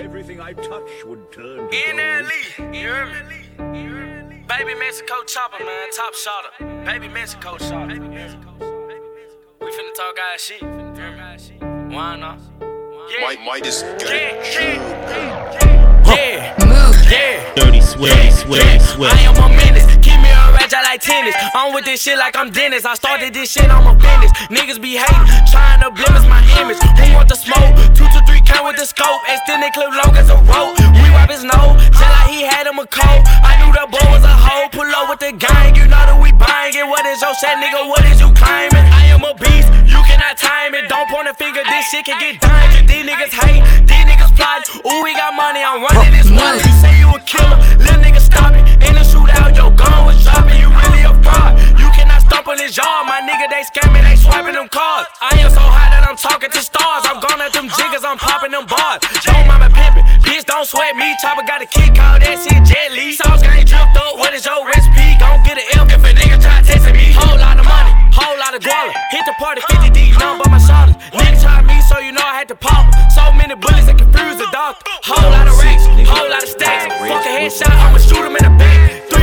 everything I touch would turn to NLE, you hear me? Baby Mexico chopper, man, top shotter. Baby Mexico shotter. We finna talk guys shit. You hear me? Why not? Yeah. Might, might just Yeah, yeah, yeah, Move. yeah. Dirty Swift, Swift, Swift. I am a menace. Keep me a ratchet like tennis. I'm with this shit like I'm Dennis. I started this shit, I'm a business. Niggas be hating, trying to blemish my image. Who want the smoke? Two to three with the scope. Extended clip long as a rope. We wipe his nose, just like he had him a cold. I knew the boy was a hoe. Pull up with the gang, you know that we buying it. What is your set, nigga? What is you claiming? I am a beast, you cannot time it. Don't point a finger, this shit can get dangerous. These niggas hate, these niggas plot. Ooh, we got money, I'm running this money. You say you a killer, little nigga stop it. In the shootout, your gun was dropping. You really a fraud. Cannot stop yard, my nigga. They scamming, they swiping them cards. I am so high that I'm talking to stars. I'm gone at them jiggers, I'm popping them bars. Yo, mama pimpin', bitch, don't sweat me. Chopper got a kick out, that shit Jet Li. Sauce gang dripped up, what is your recipe? Gon' get an L if a nigga try testing me. Whole lot of money, whole lot of guala. Hit the party 50 deep, nothing but my shoulders. Nigga try me, so you know I had to pop. So many bullets that confuse the doctor. Whole lot of racks, whole lot of stacks. Fuck a headshot, I'ma shoot him in the back. 3.5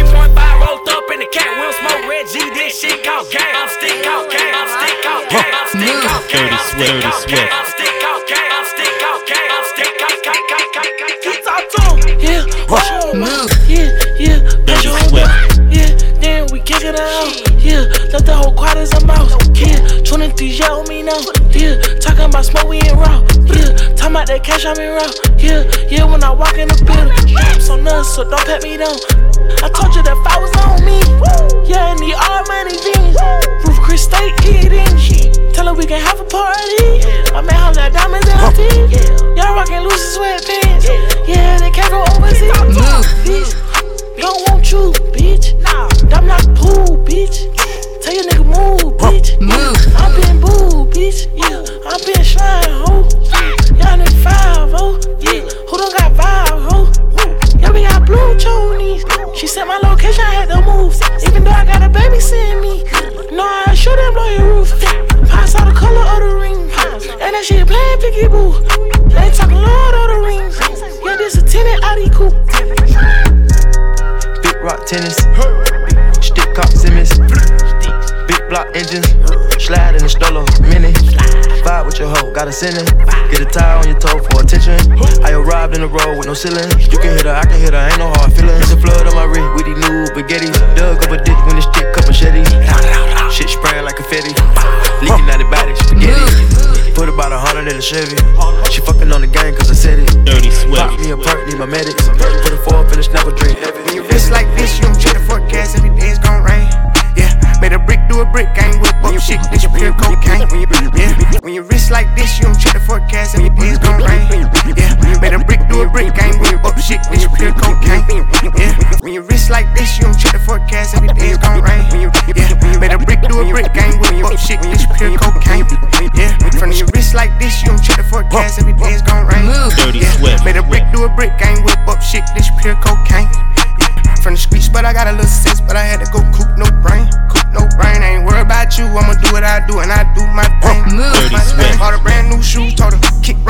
rolled up in the cat, wheel smoke, red G, this shit called gang. I'm stick out gang, I'm stick out gang, I'm stick out gang. Dirty I'm stick out gang, I'm stick out gang, I'm stick out gang, I'm stick out gang. You talk to 'em. Yeah, whoa, Move. yeah, yeah, put your own Swift. yeah, then we kick it out, yeah, left the whole quad as a mouse, yeah, 23 yeah on me now, yeah, talking about smoke, we ain't raw, yeah, talking about that cash, I'm in raw, yeah, yeah, when I walk in the building, I'm so nuts, so don't pat me down, I told you that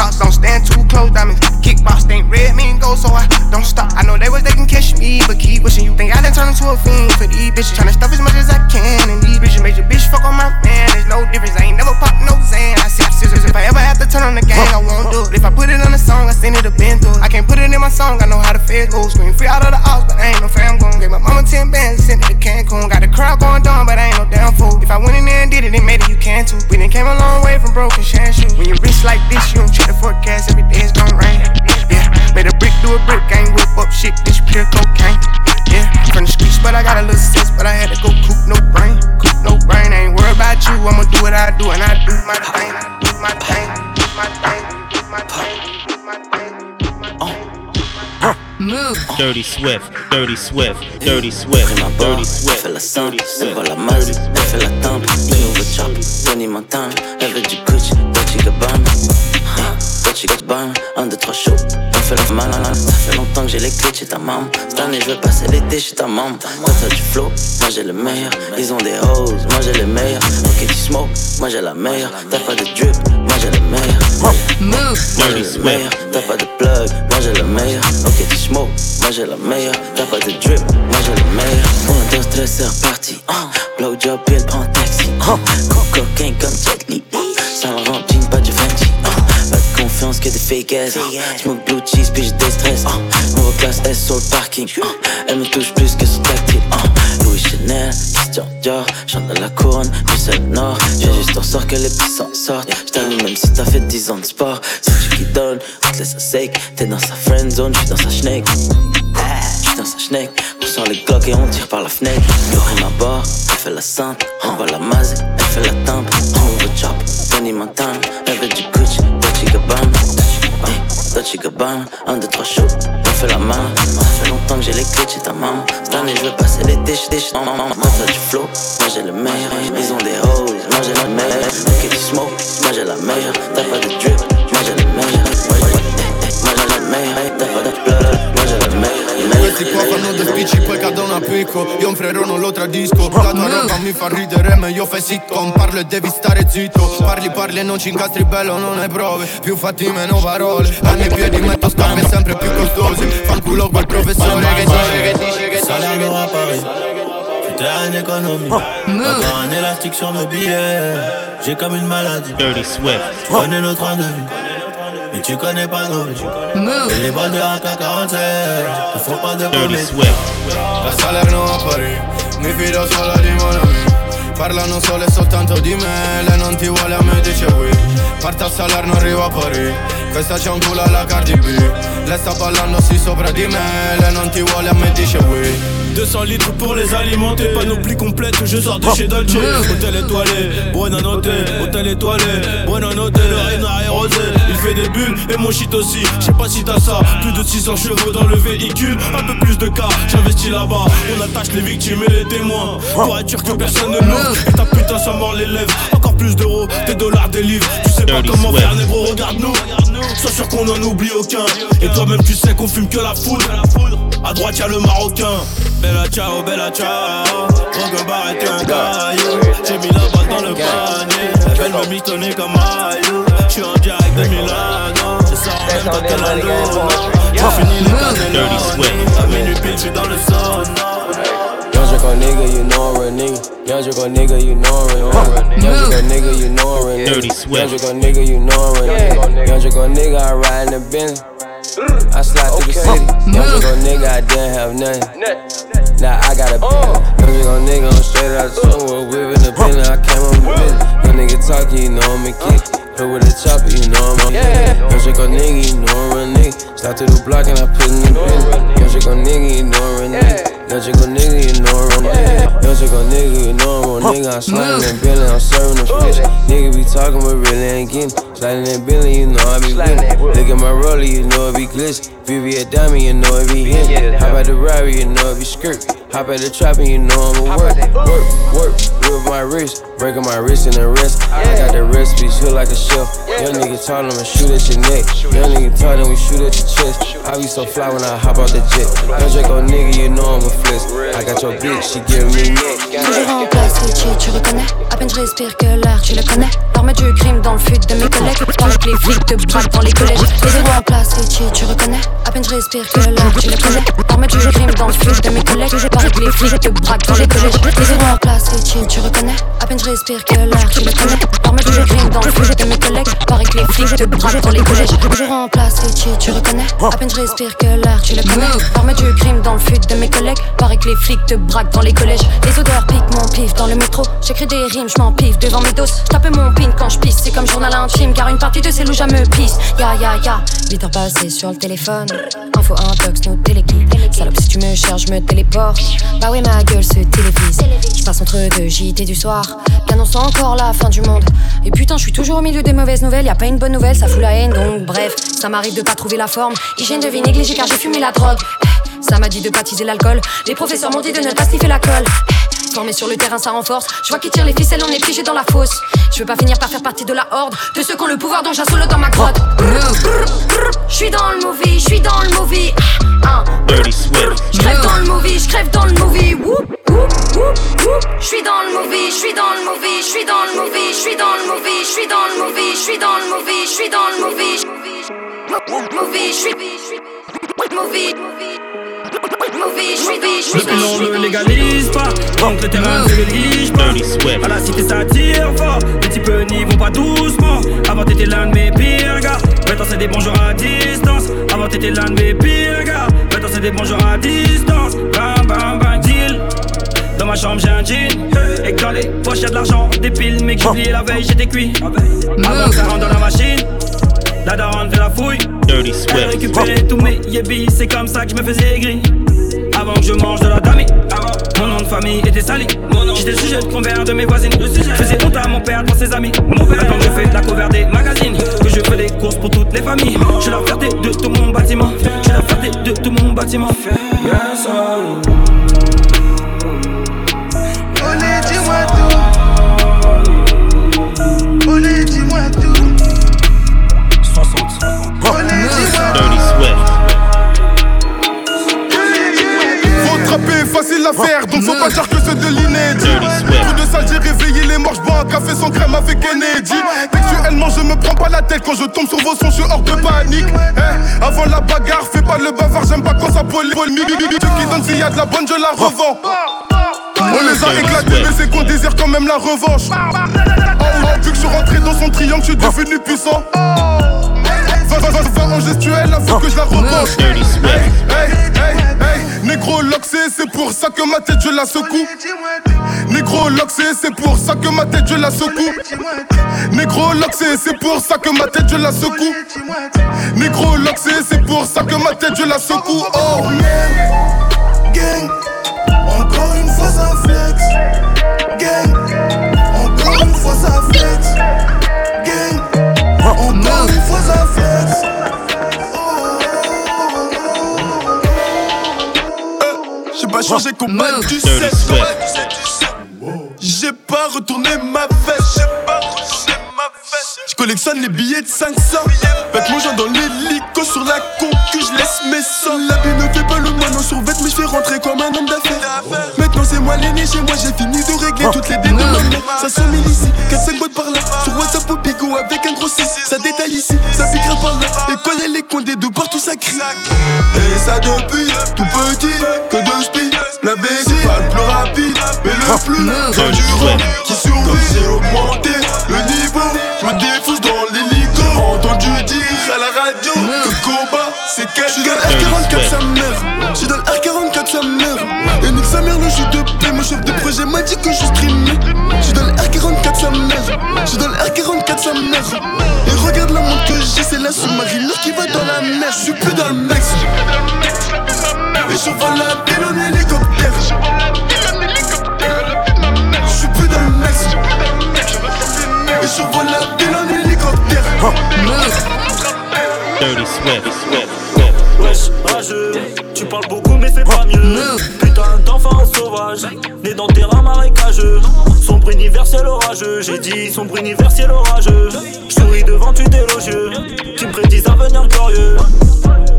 rocks, don't stand too close, diamonds. Kickbox ain't red, mean gold, so I don't stop. I know they was they can catch me, but keep wishing you think I done turned into a fiend for these bitches. Tryna stuff as much as I can, and these bitches make your bitch fuck on my man. There's no difference, I ain't never pop no Zan. I sip scissors. If I ever have to turn on the gang, I won't do it. If I put it on a song, I send it a been through. I can't put it in my song, I know how the feds go. Scream free out of the house, but I ain't no fam gon' Gave my mama 10 bands and sent it to Cancun. Got the crowd going down, but I ain't no damn fool. If I went in there and did it, made it, you can too. We done came a long way from broken shoes. When you wrist like this, you forecast, every day it's gon' rain. Yeah, made a brick do a brick, I ain't whip up shit, this pure cocaine. Yeah, from the streets, but I got a little sense, but I had to go coop no brain, coop no brain. I ain't worried about you, I'ma do what I do, and I do my thing, do my thing, do my thing, do my thing, do my thing, do my thing. Move. Dirty Swift. Dirty Swift. Dirty Swift. ma Dirty Swift. fait la simple, elle voit la masse, elle fait la tempe, le nouveau chop, Tony Montana, trois shows, on fait la malade. Ça fait longtemps que j'ai les clés chez ta maman. Cette année, je vais passer l'été chez ta maman. Toi, t'as du flow, moi j'ai le meilleur. Ils ont des hoes, moi j'ai les meilleurs. Ok, tu smoke, moi j'ai la meilleure. T'as pas de drip, moi j'ai le meilleur. Moi j'ai le meilleur. T'as pas de plug, moi j'ai le meilleur. Ok, tu smoke, moi j'ai la meilleure. T'as pas de drip, moi j'ai le meilleur. On est stress, c'est reparti. Blow job, il prend taxi. Cocaine comme Jet Li. Ça me rend jean, pas du Confiance que des fake ass. Smoke blue cheese, puis j'ai des stress. Nouveau classe S sur le parking. Elle me touche plus que son tactile. Louis Chanel, Christian Dior. Chante dans la couronne, du seul nord. J'ai juste en sorte que les petits s'en sortent. J't'allume même si t'as fait 10 ans de sport. C'est tu qui donne, on te laisse à sec. T'es dans sa friend zone, j'suis dans sa schneck. J'suis dans sa schneck. On sort les glocks et on tire par la fenêtre. Y'aurait ma barre, elle fait la sainte. On va la maser, elle fait la tempe. On veut chop, Tony Montana. Elle veut du Gucci, Gabbana. Hey, Dolce Gabbana, un, deux, trois shows. On fait la main. Ça fait longtemps que j'ai les clés de ta maman. Cette année, je veux passer l'été chez chez ta maman. Moi, t'as du flow, moi j'ai le meilleur. Ils ont des hoes, moi j'ai le meilleur. Ok, tu smoke, moi j'ai la meilleure. T'as pas de drip, moi j'ai le meilleur. Moi j'ai le meilleur. T'as pas de Questi qua fanno due spicci poi cadono a picco Io un frero non lo tradisco La tua roba mi fa ridere meglio fai sitcom Parlo e devi stare zitto Parli parli e non ci incastri bello non hai prove Più fatti meno parole Hanno i piedi metto scarpe sempre più costosi Fanculo quel professore che dice che dice che. J'étais en économie. Un élastique sur mes billets. J'ai comme une maladie. Dirty Swift. Tu connais notre train de vie. Mais tu connais pas nos vies. Et les balles de AK-47. Ne faut pas de Dirty promesses. Swift. Da Salerno a Parigi Mi fido solo di Monami Parlano solo e soltanto di me Lei non ti vuole a me dice qui Parte a Salerno arrivo a Parigi Questa c'è un culo alla Cardi B Lei sta ballando sì sopra di me Lei non ti vuole a me dice qui 200 litres pour les alimenter, panoplie complète, je sors de chez Dolce. Hôtel étoilé, buona notte, hôtel étoilé, buona notte, le Rena est rosé. Il fait des bulles et mon shit aussi. Je sais pas si t'as ça, plus de 600 chevaux dans le véhicule, un peu plus de cas. J'investis là-bas, on attache les victimes et les témoins. Pour être sûr que personne ne meurt, et ta putain ça mord les lèvres. Encore plus d'euros, des dollars, des livres. Tu sais pas comment faire, négro, regarde-nous. Sois sûr qu'on en oublie aucun. Et toi-même, tu sais qu'on fume que la foudre. À droite, y'a le marocain. Bella ciao, bella ciao. Drogue barrette et en caillou. J'ai mis la balle dans le panier. Elle me mitonner comme Ayou. J'suis en direct de Milano. Je sors en même temps que la lune. J'ai fini Swift. cannelones. À minuit pile, j'suis dans le sauna. Draco nigga, you know I'm real nigga. Young Draco nigga, you know I'm real nigga. Young Draco nigga, you know I'm real nigga. Dirty Swift. Young Draco nigga, you know I'm real nigga. Young Draco nigga, I ride in the Benz. I slide through the city. Young Draco mm. nigga, I didn't have nothing. Now I got a Benz. Young Draco nigga, I'm straight out the sewer. Whipping the pen, I came on the business. Young nigga talking, you know I'm a kid. Hit with a chopper, you know I'm a nigga. Young Draco nigga, you know I'm a nigga. Slide through the block and I put in the business. Young Draco nigga, you know I'm a real nigga. Young Draco nigga, you know I'm a nigga. Young Draco nigga, you know I'm a nigga. I'm sliding in Billy, I'm serving them fish. Nigga be talking, but really ain't getting. Sliding in Billy, you know I be winning. Look at my roller, you know it be glitch. VV a diamond, you know it be hit. Hop at the robbery, you know it be skirt. Hop at the trap and you know I'ma work. Work, work, with my wrist. Breaking my wrist and the wrist. I got the recipe, feel like a chef. Young nigga tall, I'ma shoot at your neck. Young nigga tall, then we shoot at your chest. I be so fly when I hop out the jet. Young Draco nigga, you know I'm a flex. I got your bitch, she giving me neck. Toujours en place, Richie, tu reconnais À peine je respire que l'air, tu le connais L'armée du crime dans le fut de mes collègues Pendant que les flics te braquent dans les collèges. Les zéros en place, Richie, tu reconnais? À peine je respire que l'air, tu le connais. L'armée du crime dans le fut de mes collègues Pendant que les flics te braquent dans les collèges. Les zéros en place, Richie, tu reconnais? À peine je respire que l'air, tu le connais. L'armée du crime dans le fut de mes collègues Paraît que les flics te braquent dans les collèges. Toujours en place, Richie, tu reconnais? À peine je respire que l'air, tu le connais. L'armée du crime dans le fut de mes collègues Paraît que les flics te braquent dans les collèges. Les odeurs piquent mon pif dans le métro. J'écris des rimes, je m'en pif devant mes doses. J'tape mon pin quand je pisse, c'est comme journal intime Car une partie de ces loups me pisse. Ya ya ya, 8 heures passées sur le téléphone Info intox, no téléki Salope si tu me cherches, je me téléporte Bah oui ma gueule se télévise Je passe entre deux JT du soir Qu'annonce encore la fin du monde Et putain je suis toujours au milieu des mauvaises nouvelles Y a pas une bonne nouvelle, ça fout la haine Donc bref, ça m'arrive de pas trouver la forme Hygiène de vie négligée car j'ai fumé la drogue ça m'a dit de baptiser l'alcool. Les professeurs m'ont dit de ne pas sniffer la colle. Formé sur le terrain, ça renforce. Je vois qui tire les ficelles, on est figé dans la fosse. Je veux pas finir par faire partie de la horde de ceux qui ont le pouvoir dont j'assole dans ma grotte. Je suis dans le movie, je j'suis dans le movie. Ah, Dirty Swift. J'crève dans le movie, j'crève dans le movie. Whoop, whoop, whoop, whoop. J'suis dans le movie, j'suis dans le movie, j'suis dans le movie, j'suis dans le movie, j'suis dans le movie, j'suis dans le movie, j'suis dans le movie. Movie, j'suis movie. Movie, j'suis Le pilon ne légalise pas, donc le terrain ne néglige pas. À la cité ça tire fort, les types n'y vont pas doucement. Avant t'étais l'un de mes pires gars, maintenant c'est des bonjours à distance. Avant t'étais l'un de mes pires gars, maintenant c'est des bonjours à distance. Bam bam bam deal. Dans ma chambre j'ai un jean. Et que dans les poches y'a de l'argent Des piles. Mais que j'ai oublié la veille j'étais cuit. Avant que ça rentre dans la machine La daronne fait la fouille. Dirty Elle Swift. récupérait tous mes yébis C'est comme ça que je me faisais gris Avant que je mange de la dami Mon nom de famille était sali J'étais sujet de convers de mes voisines. Faisais honte à mon père devant ses amis. Mon père que je fais la cover des magazines Que je fais des courses pour toutes les familles. Je suis la fierté de tout mon bâtiment. Je suis la fierté de tout mon bâtiment. Olé, dis-moi tout. Olé, dis-moi tout. Facile à faire, donc faut pas dire que c'est de l'inédit. Tout de sale, j'ai réveillé les morts, j'bois un café sans crème avec Kennedy. Textuellement, je me prends pas la tête quand je tombe sur vos sons, je suis hors de panique. Eh, avant la bagarre, fais pas le bavard, j'aime pas quand ça polémique. Ceux qui donnent s'il y a de la bonne, je la revends. On les a éclatés, mais c'est qu'on désire quand même la revanche. Oh, oh, vu que je suis rentré dans son triangle, je suis devenu puissant. Va, va, va, va en gestuelle, faut que je la revanche. Hey, hey, négro loxé, c'est pour ça que ma tête je la secoue. Négro loxé, c'est pour ça que ma tête je la secoue. Négro loxé, c'est pour ça que ma tête je la secoue. Négro loxé, c'est pour ça que ma tête je la secoue. Oh gang, encore une fois ça flex. Gang, encore une fois ça flex. Gang, encore une fois ça flex. Pas changé comme mal du Dirty 7 Swift. J'ai pas retourné ma veste Je collectionne les billets de 500 Avec mon genre dans l'hélico sur la concu Je laisse mes La vie ne fait pas le moineau sur vête Mais je fais rentrer comme un homme d'affaires. Maintenant c'est moi l'aîné chez moi J'ai fini de régler toutes les mère Ça mille ici, 4-5 boîtes par là Sur WhatsApp au bigot avec un gros 6 Ça détaille ici, ça piquera par là. Et quand y'a les condés de partout ça crie. Et ça depuis tout petit Que de spi La c'est pas le plus rapide Mais le plus endurant Qui survit. J'ai augmenté le niveau Je suis dans le R44 sa mère Je suis dans le R44 sa mère Et nique sa mère le jeu de paix Mon chef de projet m'a dit que je streamais. Je suis dans le R44 sa mère Je suis dans le R44 sa mère Et regarde la montre que j'ai C'est la sous-marine qui va dans la mer. Je suis plus dans le mec Et je vole la ville en hélicoptère. Je suis plus dans le mec Et je vole la ville en hélicoptère. Dirty Swift. Wesh, rageux, tu parles beaucoup mais fais pas mieux. Putain d'enfant sauvage, né dans terrain marécageux. Sombre universel orageux, j'ai dit sombre universel orageux. J'souris devant tu d'élogieux, tu me prédis un avenir glorieux.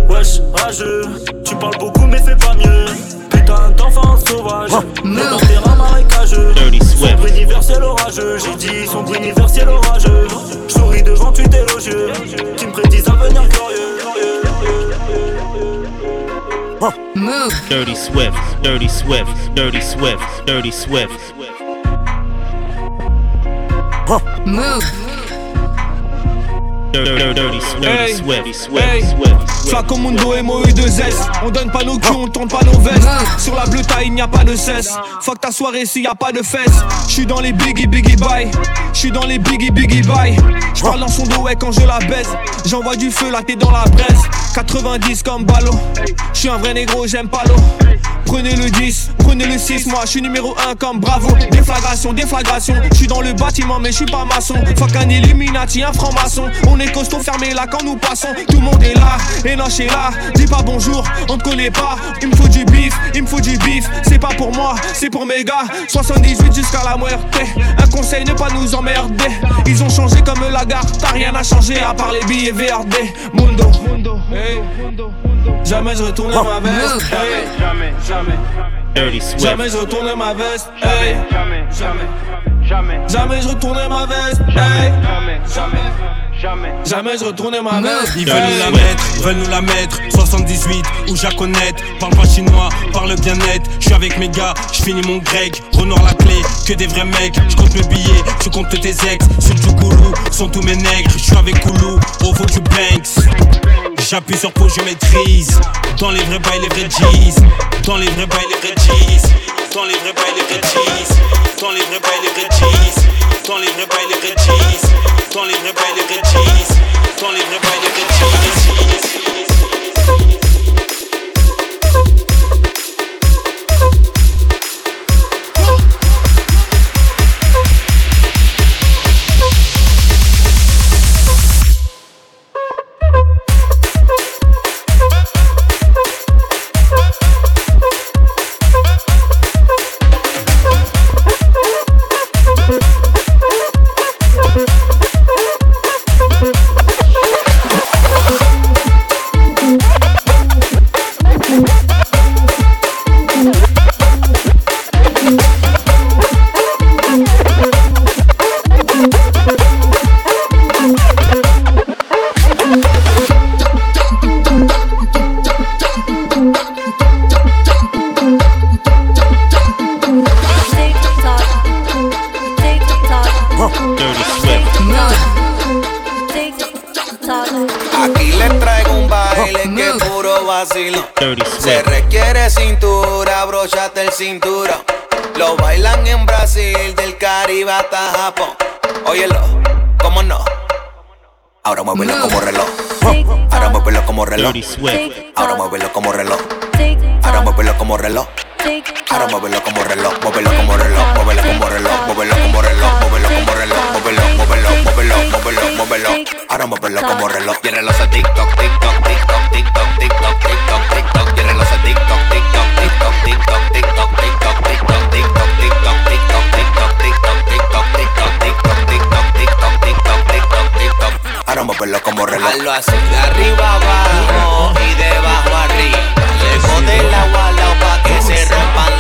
Wesh, rageux, tu parles beaucoup mais fais pas mieux. Putain d'enfant sauvage, né dans terrain marécageux. Sombre universel orageux, j'ai dit sombre universel orageux. J'souris devant tu d'élogieux, tu me prédis un avenir glorieux. Swift. Dirty Swift. Dirty Swift. Dirty Swift. Dirty, Swift. Swift. Hey. Swift. Facomundo et Moe de S On donne pas nos culs, on tourne pas nos vestes. Sur la bleue il n'y a pas de cesse. Fuck ta soirée s'il y a pas de fesses. J'suis dans les biggie biggie bye. J'suis dans les biggie biggie bye. J'parle dans son dos ouais quand je la baise. J'envoie du feu là t'es dans la presse 90 comme ballot. J'suis un vrai négro j'aime pas l'eau Prenez le 10, prenez le 6, moi je suis numéro 1 comme bravo. Déflagration, déflagration, je suis dans le bâtiment mais je suis pas maçon. Fuck un Illuminati, un franc-maçon. On est costaud fermé là quand nous passons. Tout le monde est là, et non chez là. Dis pas bonjour, on te connaît pas. Il me faut du bif, il me faut du bif. C'est pas pour moi, c'est pour mes gars. 78 jusqu'à la muerte. Un conseil, ne pas nous emmerder. Ils ont changé comme la gare T'as rien à changer à part les billets VRD Mundo, Mundo, hey, Mundo Jamais je retourne ma veste. Jamais, je retourne ma veste. Hey. Jamais, jamais. Jamais. Jamais je retourne ma veste. Hey. Jamais, jamais. Jamais. Jamais je retourne ma veste. Ils veulent nous la mettre, veulent nous la mettre 78 ou Jaconnette Parle pas chinois, parle bien net Je suis avec mes gars, je finis mon grec Renoir la clé, que des vrais mecs Je compte mes billets, je compte tes ex Sur du goulou, sont tous mes nègres Je suis avec Koulou, au fond du Banks J'appuie sur pause, je maîtrise Dans les vrais bails, les vrais G's Dans les vrais bails, les vrais G's Dans les vrais bails, les vrais G's Dans les vrais bails, les vrais G's Dans les vrais bails, les vrais G's Dans les vrais bails, les vrais G's Dans les vrais bails, les vrais G's cintura, brochate el cinturón. Lo bailan en Brasil, del Caribe hasta Japón. Óyelo, ¿cómo no? Ahora muévelo como reloj. Ahora muévelo como reloj. Ahora muévelo como reloj. Ahora muévelo como reloj. Ahora muévelo como reloj, muévelo como reloj, muévelo como reloj, muévelo como reloj, muévelo como reloj, muévelo, muévelo, muévelo, muévelo, muévelo. Ahora muévelo como reloj. Y el reloj a TikTok, TikTok, TikTok, TikTok, TikTok, TikTok, TikTok. Y el reloj a TikTok, TikTok, TikTok, TikTok, TikTok, TikTok, TikTok, TikTok, TikTok, TikTok, TikTok, TikTok, TikTok, TikTok, TikTok, TikTok, TikTok, TikTok, TikTok, TikTok. Ahora muévelo como reloj. Hazlo así, de arriba abajo y de abajo arriba. Lejos del agua al pa' que se rompan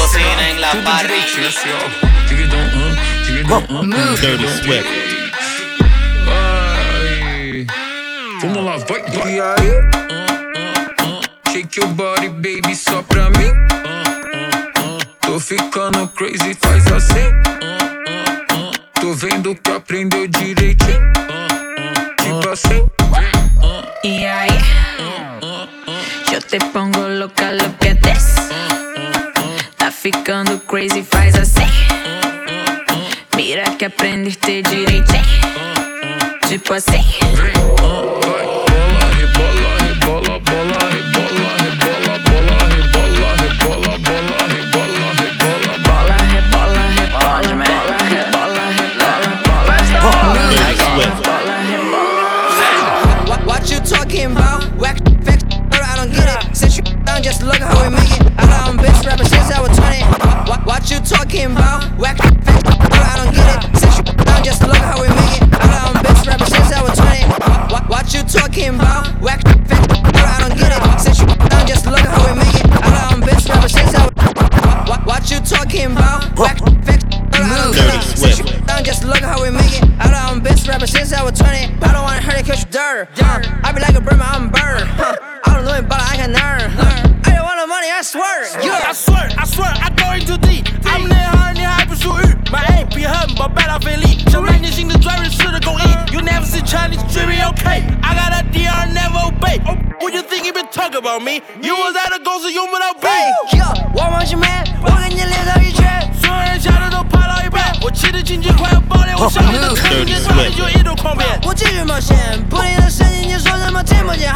cocina en la parrilla. Dirty Swift. Vamos lá, vai, vai. E aí? Shake your body, baby, só pra mim. Tô ficando crazy, faz assim. Tô vendo que aprendeu direitinho. Tipo assim. Y ahí, yo te pongo loca lo que des. Ficando crazy, faz assim. Mira que aprendiste direitinho. Tipo assim. Just look how we make it. I know I'm bitch rapper since I was 20. What, what you talking about? Whack, fix, I don't get it. Since you down, just look how we make it. I know I'm bitch rapper since I was 20. What, what you talking about? Whack, fix, I don't get it. Since you down, just look how we make it. I know I'm bitch rapper since I was. What, what you talking about? Whack, fix, I don't get it. Since you down, just look how we make it. I know I'm bitch rapper since I was 20. I don't wanna hurt it cause you dirt. Uh, I be like a bird, I'm a bird. Huh. I don't know it, but I can learn I don't want the money, I swear. Yeah. I swear, I swear, I go into deep. I'm 内行，你还不属于。My aim 比很宝贝拉费力，像来年新的专人式的工艺。You never see Chinese dreaming, okay? I got a DR, never obey. Oh, what you think you been talking about me? You was at a 公司用不到背。 Yeah，我往前面，我给你练上一拳。所有人下的都爬到一半，我骑的经济快要爆裂，我上面的坑一上来就一头狂扁。我继续冒险，不停的声音，你说什么听不见？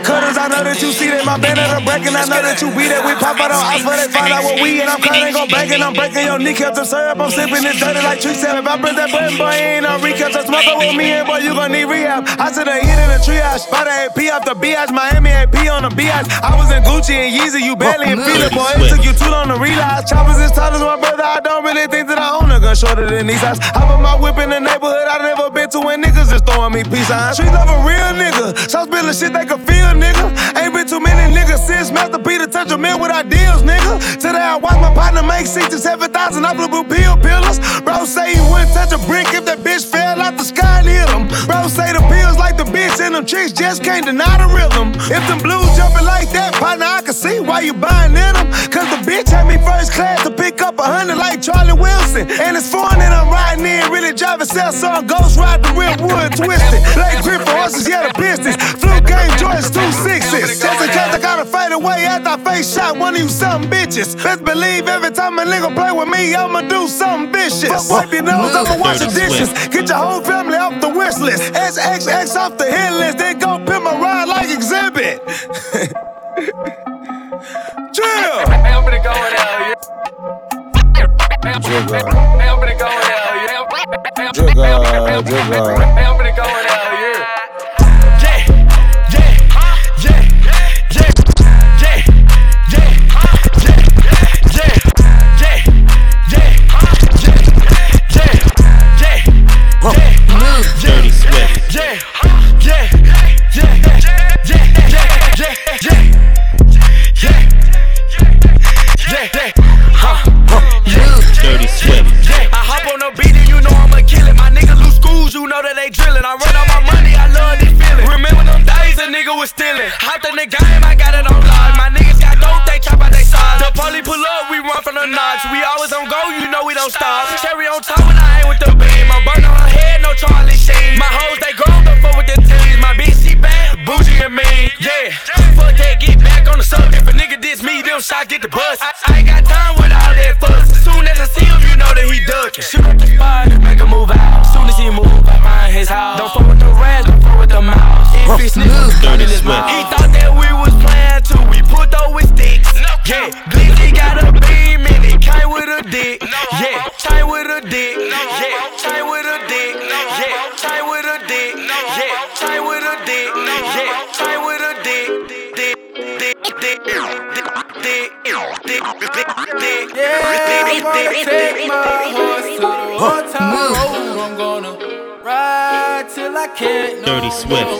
Cutters, I know that you see that my band at a break, and I know that you be it. We pop out on ice for they find out what we and I'm cutting, go bang and I'm breaking your kneecaps and syrup. I'm sipping it dirty like tree sap. If I press that button, boy, ain't no recaps. I'm smoking with me, and boy, you gon' need rehab. I said a hit in a triage, by the AP off the BH, Miami AP on the BH. I was in Gucci and Yeezy, you barely in Fila, boy. It took you too long to realize. Choppers is tall dollars, my brother. I don't really think that I own a gun shorter than these eyes. I put my whip in the neighborhood. I never been to when niggas is throwing me peace signs. Streets love a real nigga. So I'm spilling shit they can feel, nigga. Ain't been too many niggas since Master Peter touch a man with ideals, nigga. Today I watch my partner make six to seven thousand off blue pill pillars. Bro say he wouldn't touch a brick if that bitch fell out the sky and hit him. Bro say the pills like the bitch and them chicks just can't deny the rhythm. If them blues jumping like that, partner, I can see why you buying in them. Cause the bitch had me first class to pick up a hundred like Charlie Wilson. And it's foreign that I'm riding in, really driving sell some ghost ride the real wood twisted. Blake Griffin horses, yeah, the business. Flu game two sixes. Just in case I gotta fade away after I face shot one of you some bitches. Best believe every time a nigga play with me, I'ma do something vicious. Wipe your nose, I'ma wash the dishes. Get your whole family off the wish list. XXX off the hit list, then go pimp my ride like exhibit. Chill. I'm gonna go in. I'm gonna go in hell, yeah. Jigga, I'm jigga. Nigga was stealing. Hopped in the game, I got it on live. My niggas got dope, they chop out they sides. The police pull up, we run from the knots. We always on go, you know we don't stop. Cherry on top when I ain't with the beam. I'm burning on her head, no Charlie Sheen. My hoes, they grown before with the teens. My bitch, she bad, bougie and mean. Yeah, fuck that, get back on the subject. If a nigga diss me, them shots get the bus. I, I ain't got time with all that fuss. Soon as I see him, you know that he ducking. Shoot the spot, make him move out. Soon as he move, I find his house. Don't Dirty in his Swift. mouth. He thought that we was playing too. We put those with sticks. Yeah, Glizzy got a beam and it came with a dick. Yeah, with a dick. Yeah, with a dick. Yeah, with a dick. Yeah, with a dick. Yeah, with a dick. Dick, dick, dick, dick, dick, dick, dick, dick. Yeah, I'm gonna take my horse to the old town road. I'm gonna ride till I can't no Dirty. Swift.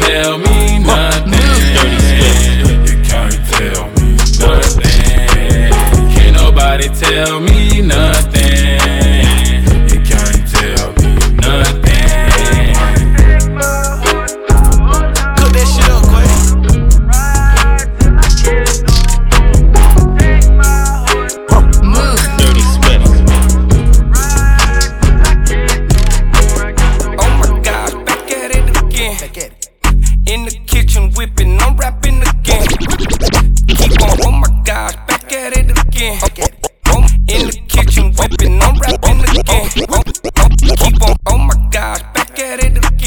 Tell me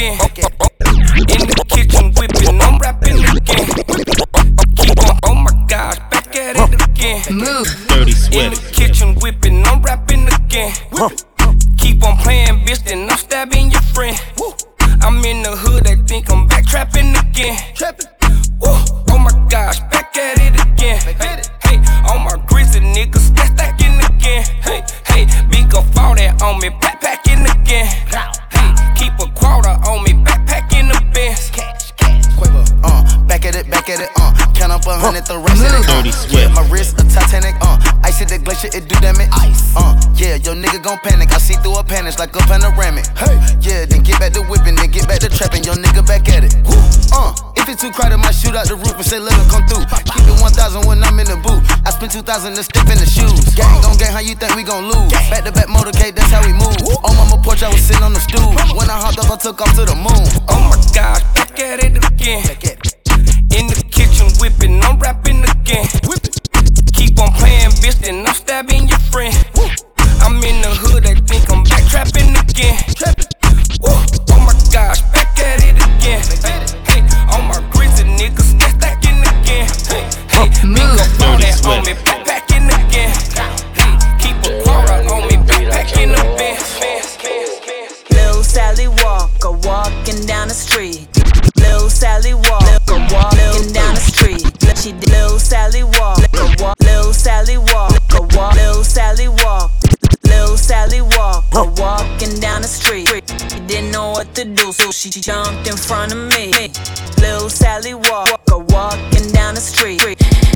Okay. 2,000 to step in the shoes. Gang gon' gang, how you think we gon' lose? Back to back motorcade, that's how we move. On mama porch, I was sitting on the stool. When I hopped up, I took off to the moon. She jumped in front of me. Lil Sally Walker walking down the street.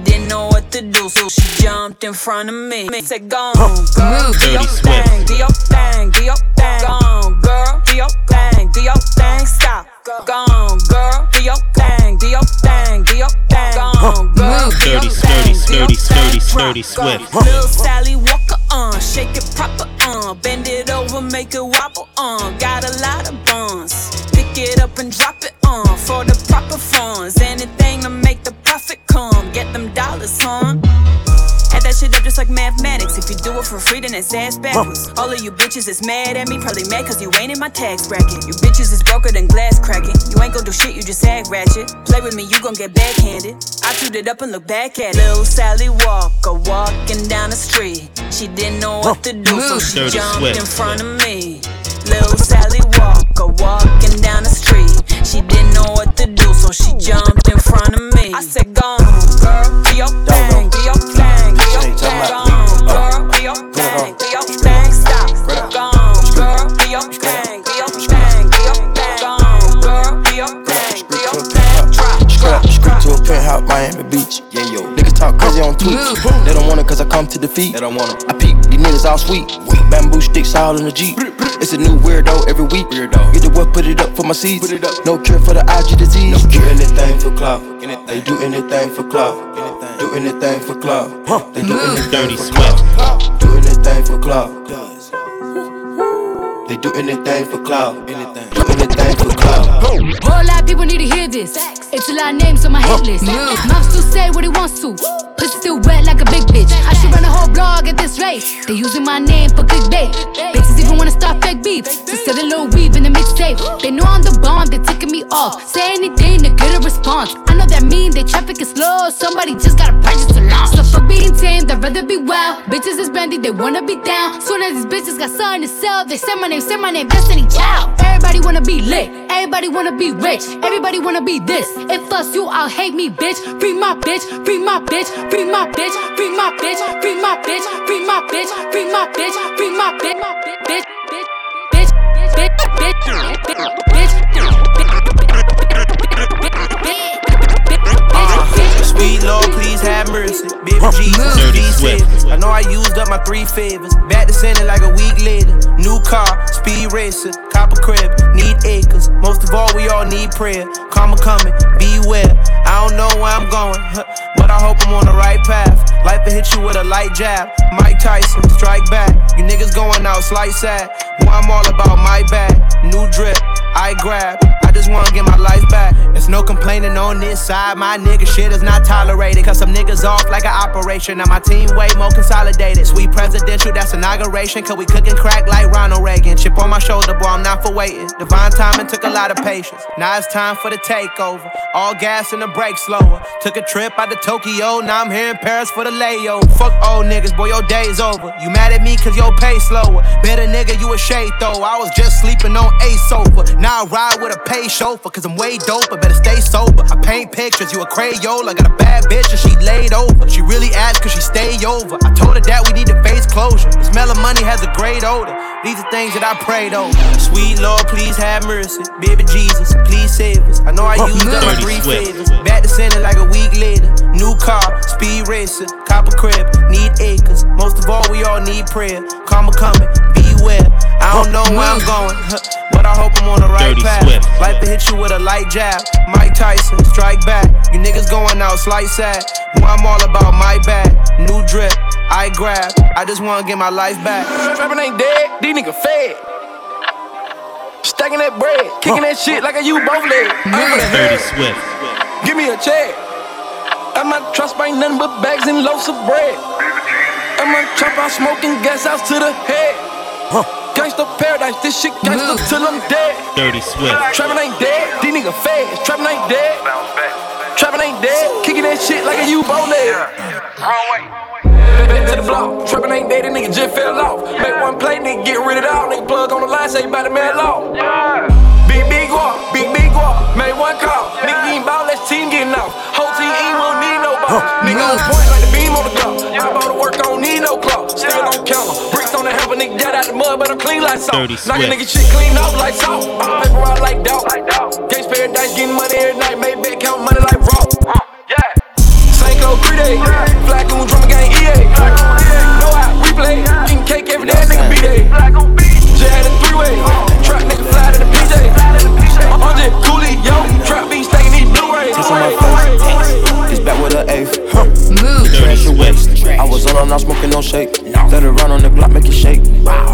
Didn't know what to do, so she jumped in front of me. Said, Go on, girl, do your thing, do your thing, do your thing. Go on, girl, do your thing, do your thing. Stop. Go on, girl, do your thing, do your thing, do your thing. Go on, girl, do your Sturdy, thing, sturdy, do your sturdy, thing. sturdy, Drop. sturdy, Go. swift. Lil Sally Walker on, shake it proper on, bend it over, make it wobble on. Got a lot of buns, pick it up and drop it on for the proper funds. Anything to make the profit come, get them dollars, huh? Add that shit up just like mathematics. If you do it for free, then it's ass backwards. All of you bitches is mad at me, probably mad cause you ain't in my tax bracket. You bitches is broker than glass cracking. You ain't gon' do shit, you just act ratchet. Play with me, you gon' get backhanded. I chewed it up and look back at it. Lil Sally Walker walking down the street. She didn't know what to do, so she jumped in front of me. Lil Sally Walker walking down the street. She didn't know what to do, so she jumped in front of me. I said, Go on, girl, do your thing, do uh, your thing, do your thing. Go on, girl, do your thing, do your thing. Stop. Go on, girl, do your thing, do your thing, do your thing. Go on, girl, do your thing, do your thing. Drop, Strap, straight to a penthouse, Miami Beach. Yeah, yo. Niggas talk crazy on tweets. They don't want it cause I come to defeat. They don't want it. I peep, these niggas all sweet. Bamboo sticks all in the Jeep. It's a new weirdo every week. Weirdo. Get the what, put it up for my seeds. Put it up. No cure for the IG disease. No cure anything for clout. They do anything for clout. Do anything for clout. They do anything Dirty for Swift. clout. Do anything for clout. They do anything for clout. Do anything for clout. Whole lot of people need to hear this. It's a lot of names on my hit list. Mouth still say what he wants to. Pussy still wet like a big bitch. I should run a whole blog at this rate. They using my name for clickbait. Bitches even wanna start fake beef. Just sell a little weave in the mixtape. They know I'm the bomb, they ticking me off. Say anything to get a response. I know that mean they traffic is slow. Somebody just gotta purchase to launch. So fuck being tame, they'd rather be wild. Bitches is brandy, they wanna be down. Soon as these bitches got something to sell, they say my name, say my name, Destiny Child. Everybody wanna be lit, everybody wanna be rich, everybody wanna be this. If us you, I'll hate me, bitch. Free my bitch, free my bitch, free my bitch, free my bitch, free my bitch, free my bitch, free my bitch, free my bitch, bitch, bitch, bitch, bitch, bitch, Sweet Lord, please have mercy. Baby Jesus, Dirty please save. I know I used up my three favors. Back to sending like a week later. New car, speed racer, copper crib, need acres. Most of all, we all need prayer. Karma coming, beware. I don't know where I'm going, but I hope I'm on the right path. Life will hit you with a light jab. Mike Tyson, strike back. You niggas going out slight sad. Boy, I'm all about my bag. New drip, I grab. Just wanna get my life back. There's no complaining on this side. My nigga shit is not tolerated. Cause some niggas off like an operation. Now my team way more consolidated. Sweet presidential, that's inauguration. Cause we cooking crack like Ronald Reagan. Chip on my shoulder, boy, I'm not for waiting. Divine timing took a lot of patience. Now it's time for the takeover. All gas and the brake slower. Took a trip out to Tokyo. Now I'm here in Paris for the layover. Fuck old niggas, boy, your day's over. You mad at me cause your pay slower. Better nigga, you a shade though. I was just sleeping on a sofa. Now I ride with a paid chauffeur cause I'm way doper. Better stay sober. I paint pictures, you a Crayola. Got a bad bitch and she laid over. She really asked cause she stay over. I told her that we need to face closure. The smell of money has a great odor. These are things that I prayed over. Sweet Lord, please have mercy. Baby Jesus, please save us. I know I used up my Dirty three favors. Back to sending like a week later. New car, speed racer, copper crib, need acres. Most of all, we all need prayer. Karma coming, beware. I don't know where I'm going, but I hope I'm on the right Dirty path. Swift. Life to hit you with a light jab. Mike Tyson, strike back. You niggas going out, slight sad. Boy, I'm all about my bag. New drip, I grab. I just wanna get my life back. Trappin' ain't dead, these niggas fed. Stacking that bread, kicking that shit like a U both leg. I'm for the Dirty head. Swift. Give me a check. I'm not trust ain't nothing but bags and loaves of bread. I'm a chop out smoking gas out to the head. Gangsta paradise, this shit gangsta till I'm dead. Dirty Swift. Trappin' ain't dead, these niggas feds. Trappin' ain't dead. Trappin' ain't dead, kicking that shit like a U bow leg. Back to the block, trappin' ain't dead, that nigga just fell off. Make one play, nigga get rid of it all. Nigga plug on the line, say about the man law. Big, big walk, big, big walk. Made one call, nigga ain't ball, let's team getting off. Whole team ain't won't need no ball. Nigga on point like the beam on the clock. Bought to work, don't need no clock. Still don't count 'em. Bricks on the help a nigga get out the mud, but I'm clean like salt. Knock a nigga shit clean off like salt. Paper out like dog. Gates paradise, getting money every night. Made big count money like raw. Yeah. Sanko 3 day. Black on drum gang EA. No out, replay. Eating cake every day, nigga be day. Just had a three way. Trap nigga fly to the PJ. On the coolie, yo. Trap beat stacking these Blu-rays. With an eighth. Huh. The trash your waist. I was on and not smoking no shake. Let it run on the block, make it shake.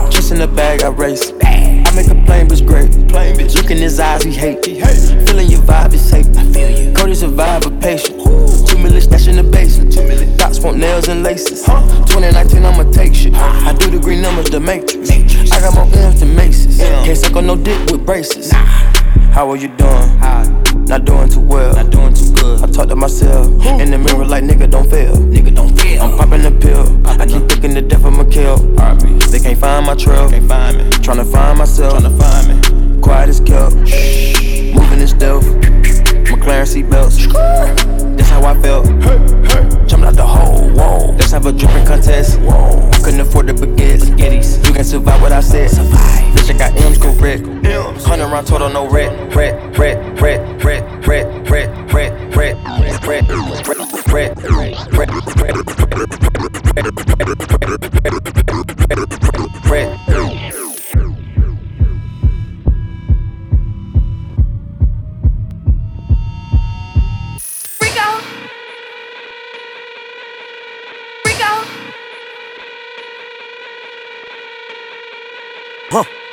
Just in the bag, I race. I make a plain bitch great. Plain bitch. Look in his eyes, he hate. Feeling your vibe is safe. I feel you. Cody survive a patient. Two million stash in the basement. Two million. Dots want nails and laces. 2019, I'ma take shit. I do the green numbers, the matrix. I got more M's than Macy's. Can't suck on no dick with braces. How are you doing? Not doing too well. Not doing too good. I talk to myself in the mirror like nigga don't fail. Nigga don't fail. I'm popping the pill. I keep thinking the death of my kill. They can't find my trail. Can't find me. Tryna find myself. Tryna find me. Quiet as kept. Moving in stealth. McLaren seatbelts. That's how I felt. Jumping out the hole. Whoa. Let's have a dripping contest. Whoa. Couldn't afford the baguettes. You can survive what I said. Bitch, I got M's correct. Hundred round total, no red. Red. Red. red, red, red, red, red, red, red, red, red, red, red, red, red,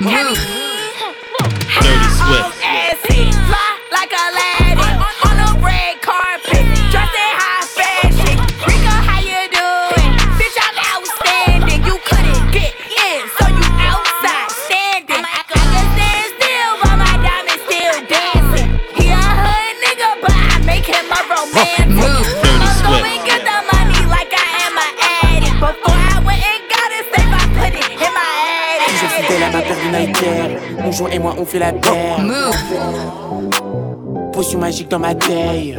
Move. Mon et moi on fait la paire. Potion magique dans ma taille.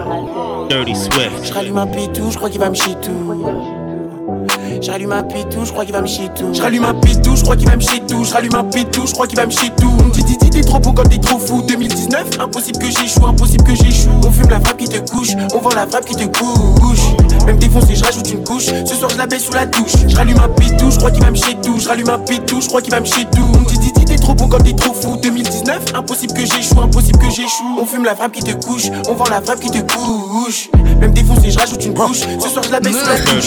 Dirty Swift. Je rallume un pitou, je crois qu'il va me chier tout. Je rallume un pitou, je crois qu'il va me chier tout. Je rallume un pitou, je crois qu'il va me chier tout. Je rallume un pitou, je crois qu'il va me chier tout. Dis, dis, dis, t'es trop beau quand t'es trop fou. 2019, impossible que j'échoue, impossible que j'échoue. On fume la frappe qui te couche, on vend la frappe qui te couche. Même défoncé, je rajoute une couche. Ce soir, je la baisse sous la douche. Je rallume un pitou, je crois qu'il va me chier tout. Je rallume un pitou, je crois qu'il va me chier tout. Trop beau quand t'es trop fou. 2019, impossible que j'échoue, impossible que j'échoue. On fume la frappe qui te couche, on vend la frappe qui te couche. Même défoncé, je rajoute une couche. Ce soir, je la baisse la douche.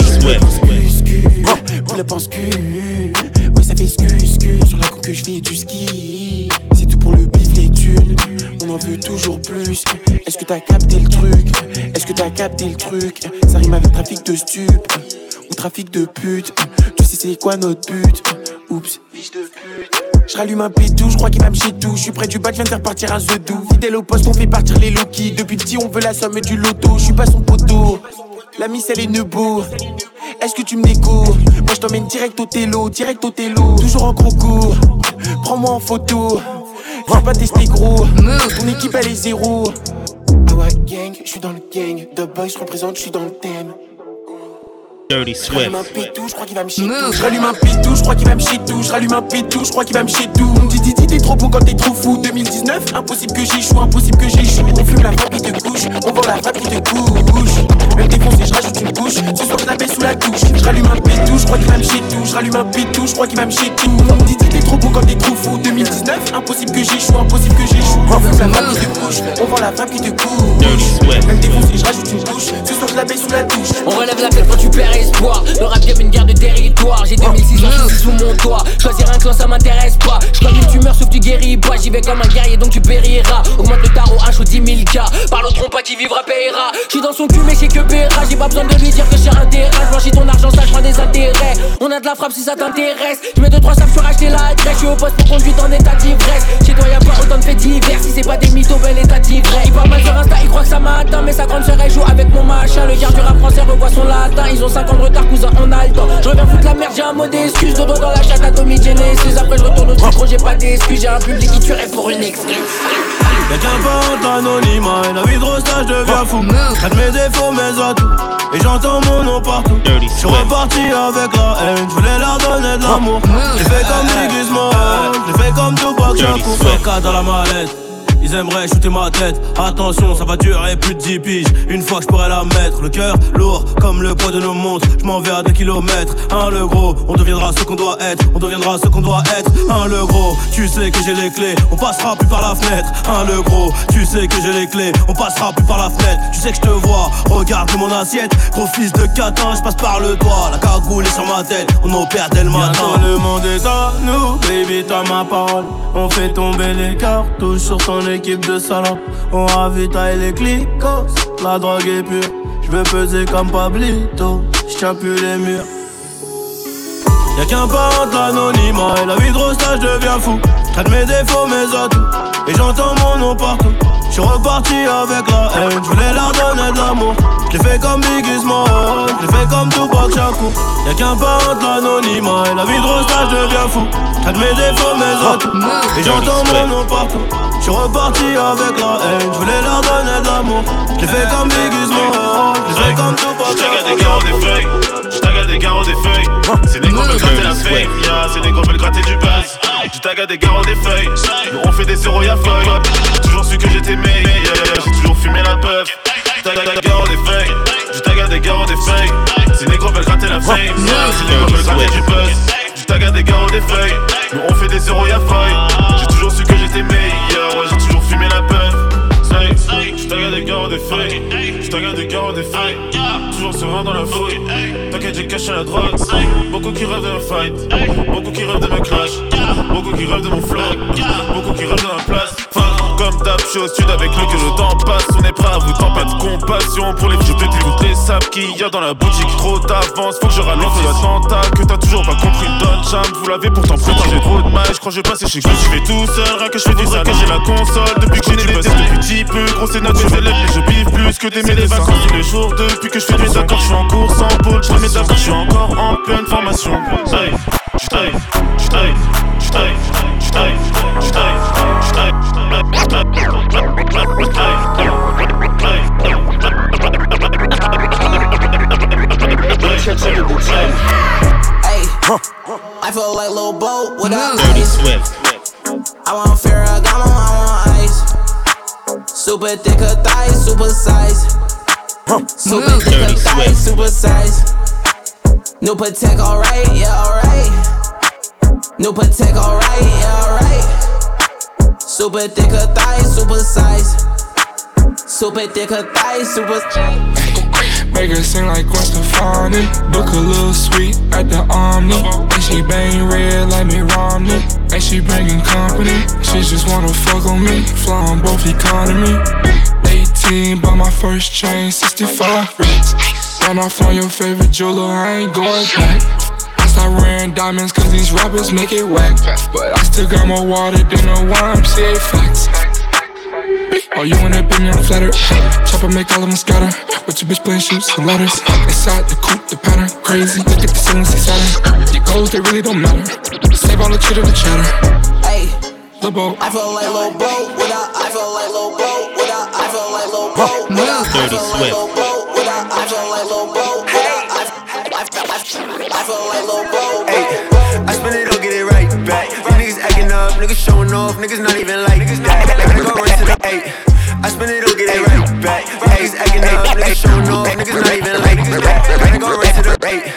Pour le pense que Oui ça fait scu scu Sur la coupe que je fais du ski. C'est tout pour le bif les thunes. On en veut toujours plus. Est-ce que t'as capté le truc? Est-ce que t'as capté le truc? Ça rime avec trafic de stup Ou trafic de pute Tu sais c'est quoi notre but? Oups je rallume un pitou, je crois qu'il me chier tout. Je suis près du bac, je viens de faire partir un zedou. Fidèle au poste, on fait partir les Loki. Depuis petit, on veut la somme du loto. Je suis pas son poteau. La miss, elle est Neubourg. Est-ce que tu me découvres? Moi, je t'emmène direct au télo, direct au télo. Toujours en concours. Prends-moi en photo. Je pas tester gros. Ton équipe, elle est zéro. Ah ouais, gang, je suis dans le gang. The boy, je représente, je suis dans le thème. Dirty Je rallume Swift. un pitou, je crois qu'il va me chier tout. Je rallume un pitou, je crois qu'il va me chier tout. Je rallume un pitou, je crois qu'il va me chier tout. Dis, dis, dis, t'es trop bon quand t'es trop fou. 2019, impossible que j'échoue, impossible que j'échoue. On fume la frappe qui te couche, on vend la frappe qui te couche. Même défoncé, je rajoute la touche. Je rallume un pitou, je crois qu'il va me chier tout. Je rallume un pitou, je crois qu'il va me chier tout. Dit t'es trop beau comme des trous fous. 2019, impossible que j'échoue, impossible que j'échoue. On vend la femme qui te couche, on vend la femme qui te couche. Même défoncé, je rajoute une couche. Ce soir je la baisse sous la douche. On relève la tête quand tu perds Le rap game une guerre de territoire. J'ai 2600 ici sous mon toit. Choisir un clan ça m'intéresse pas. Je une tumeur sauf que tu guéris pas. J'y vais comme un guerrier donc tu périras. Augmente le tarot, un show 10 000 k. Parle au trompe qui vivra payera. J'suis dans son cul mais c'est que paiera. J'ai pas besoin de lui dire que j'ai un terrain. J'blanchis ton argent, ça j'prends des intérêts. On a de la frappe si ça t'intéresse. Je mets 2-3 sables sur acheter la Je J'suis au poste pour conduire en état d'ivresse. Chez toi y'a pas autant de faits divers. Si c'est pas des mythos, bel état d'ivresse. Il parle mal sur Insta, il croit que ça m'a atteint. Mais sa grande sœur elle joue avec mon machin. Le gars du rap français revoit son latin. Ils ont 5 ans de retard, cousin, on a le temps. Je reviens foutre la merde, j'ai un mot d'excuse. Dodo dans la chatte à Tommy Genesis. Après je retourne au micro, j'ai pas d'excuse. J'ai un public qui tuerait pour une excuse. Y'a qu'un pas de rostage devient fou. Traite mes défauts, mes atouts. Et j'entends mon nom partout. J'suis reparti avec la haine, j'voulais leur donner de l'amour. J'ai fait comme Biggie Small, j'ai fait comme Tupac Shakur. dans la mallette. Ils aimeraient shooter ma tête. Attention, ça va durer plus de 10 piges. Une fois que je pourrais la mettre, le cœur lourd comme le poids de nos montres. Je m'en vais à 2 kilomètres. Un le gros, on deviendra ce qu'on doit être. On deviendra ce qu'on doit être. Un le gros, tu sais que j'ai les clés. On passera plus par la fenêtre. Un le gros, tu sais que j'ai les clés. On passera plus par la fenêtre. Tu sais que je te vois. Regarde mon assiette. Gros fils de catin, je passe par le toit. La cagoule est sur ma tête. On opère dès le matin. le monde est à nous. Baby, t'as ma parole. On fait tomber les cartouches sur ton équipe de salopes. On ravitaille les clicos, la drogue est pure. Je veux peser comme Pablito, je plus les murs. Y'a qu'un pas entre l'anonymat et la vie de rostage devient fou. Traite mes défauts, mes atouts, et j'entends mon nom partout. J'suis reparti avec la haine, j'voulais leur donner de l'amour. J'l'ai fait comme Biggie Small, j'l'ai fait comme Tupac Shakur. Y'a qu'un pas entre l'anonymat et la vie de rostage devient fou. Traite mes défauts, mes atouts, et j'entends mon nom partout. J'suis reparti avec la haine, j'voulais leur donner de l'amour. J'l'ai fait comme Biggie Small, j'l'ai fait comme Tupac Shakur des garrots, des feuilles. C'est des gros veulent gratter la fame, yeah, c'est des gros veulent gratter du buzz. Du tag des garrots, des feuilles. Nous on fait des zéros, y'a feuille. J'ai toujours su que j'étais meilleur, j'ai toujours fumé la puff. Tag des garrots, des feuilles. Du tag des garrots, des feuilles. C'est des gros veulent gratter la fame, yeah, c'est des gros veulent gratter du buzz. Du tag des garrots, des feuilles. Nous on fait des zéros, y'a feuille. J'ai toujours su que j'étais meilleur, des garros des feuilles. Toujours serein dans la fouille, t'inquiète j'ai caché la drogue. Beaucoup qui rêvent de me fight, beaucoup qui rêvent de me crash, beaucoup qui rêvent de mon flow, beaucoup qui rêvent de ma place. Suis au sud avec lui que le temps passe. On est prêt à vous pas de compassion pour les vieux pétés toutes les sables qu'il y a dans la boutique. Trop d'avance, faut que je ralente l'attentat que t'as toujours pas compris. Don Cham, vous l'avez pourtant pris. J'ai trop de mal, je crois que je vais passer chez Je fais tout seul, rien que je fais du sale. J'ai la console depuis que j'ai des tests depuis petit peu. Gros, c'est notre élèves, mais je biffe plus que des les vacances tous les jours. Depuis que je fais mes accords, je suis en cours sans pôle. Je mes accords, je suis encore en pleine formation. I feel like Lil Boat without ice. I want Ferragamo, I want ice. Super thick of thighs, super size. Super thick of thighs, super size. New Patek, alright, yeah, alright. New Patek, alright, yeah, alright. Super thick of thighs, super size. Super thick of thighs, super Make her sing like Gwen Stefani. Look a little sweet at the Omni. And she bang red like Mitt Romney. And she bringing company. She just wanna fuck on me. Fly on both economy. 18, bought my first chain, 65 racks. Run off on your favorite jeweler, I ain't going back. I start wearing diamonds cause these rappers make it whack. But I still got more water than a YMCA facts. Oh, you wanna be me, I'm flattered. Chopper make all of them scatter. With your bitch playing shoots and ladders. Inside the coupe, the pattern crazy. Look at the ceiling, see Saturn. Your goals, they really don't matter. Save all the chitter, the chatter. Hey, Lil Bo. I feel like Lil Bo without. I feel like Lil Bo without. I feel like Lil Bo without. I feel like Lil Bo without. I feel like Lil Bo without. I Bo. Hey, I spend it, don't get it right back. You niggas acting up, niggas showing off, niggas not even like that. Gotta go run to the hey. I spend it, don't get it right back. Niggas acting up, niggas showing off, niggas not even like that. Gotta go run to the Ayy,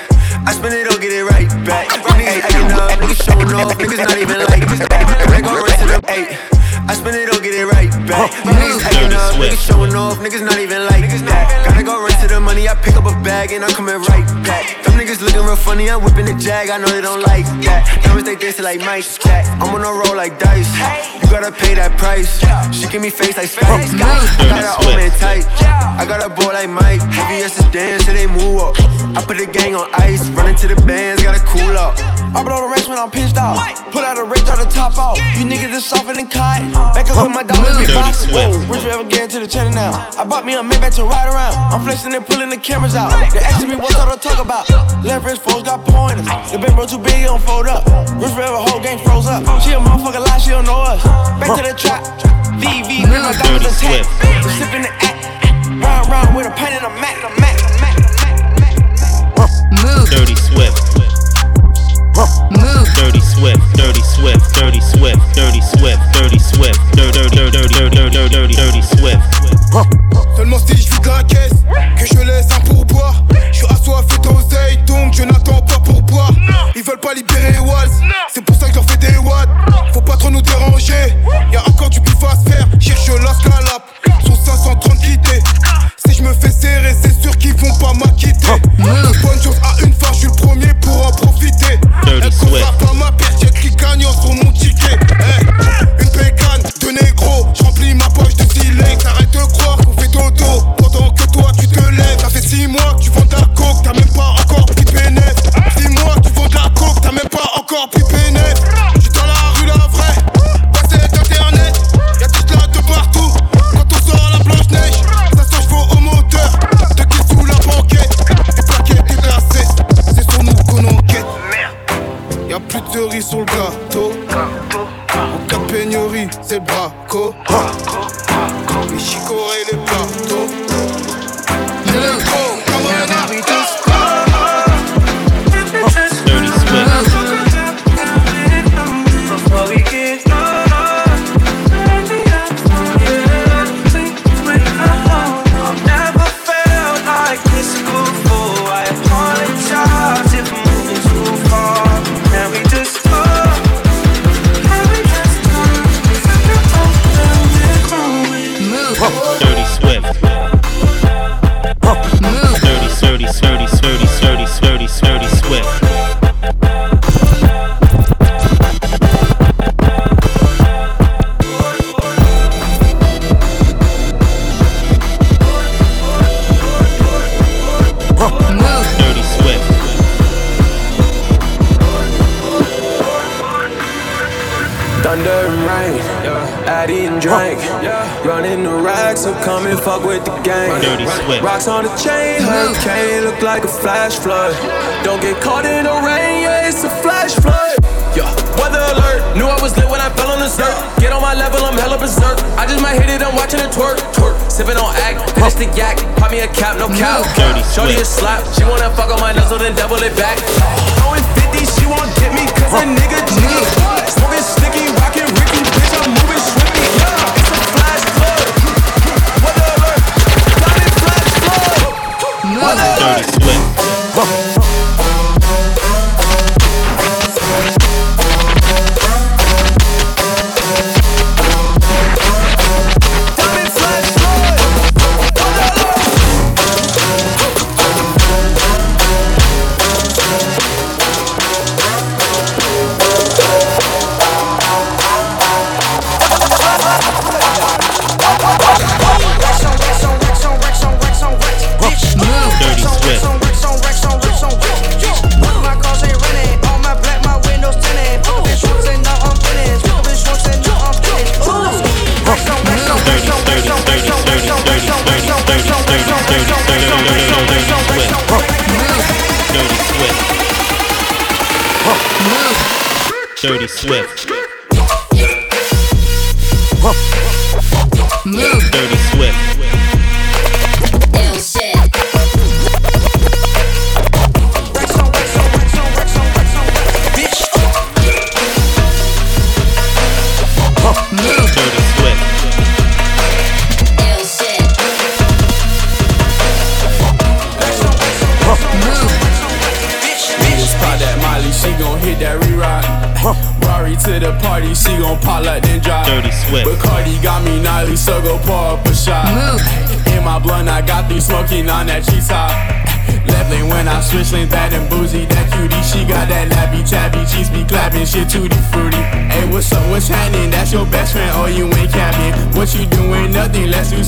I spend it, don't get it right back. Niggas acting up, niggas showing off, niggas not even like that. They gon' run to the ayy. I spend it, don't get it right back. Niggas acting up, niggas showing off, niggas not even like that. Gotta go run to the money, I pick up a bag and I'm coming right back. Them niggas looking real funny, I'm whipping the jag, I know they don't like that. Diamonds they dancing like Mike's cat. I'm on a roll like dice. You gotta pay that price. She give me face like spice. I got her old man tight. I got a boy like Mike. VVS is dance, so they move up. I put the gang on ice, running to the bands, gotta cool up. I blow the race when I'm pissed off. Put out a rage on the top off. You niggas is softer than kite. Back up with my dollars, big box. Whoa, rich forever getting to the channel now. I bought me a Maybach to ride around. I'm flexing and pulling the cameras out. They asking me what's all to talk about. Left wrist foes got pointers. The big bro too big, he don't fold up. Rich forever, whole game froze up. She a motherfucker lie, she don't know us. Back to the trap. VV, bring my diamonds attack. Sipping the act. Round, round with a pen and a Mac, Swift. Rocks on the chain, hurricane, look like a flash flood. Don't get caught in the rain, yeah, it's a flash flood. Yeah, weather alert, knew I was lit when I fell on the surf. Get on my level, I'm hella berserk. I just might hit it, I'm watching it twerk, twerk. Sipping on act, finish the yak, pop me a cap, no cap. Dirty Shorty a slap, she wanna fuck on my nuzzle, then double it back. Throwing 50, she won't get me, cause a nigga G. flood. Weather Swift. Dirty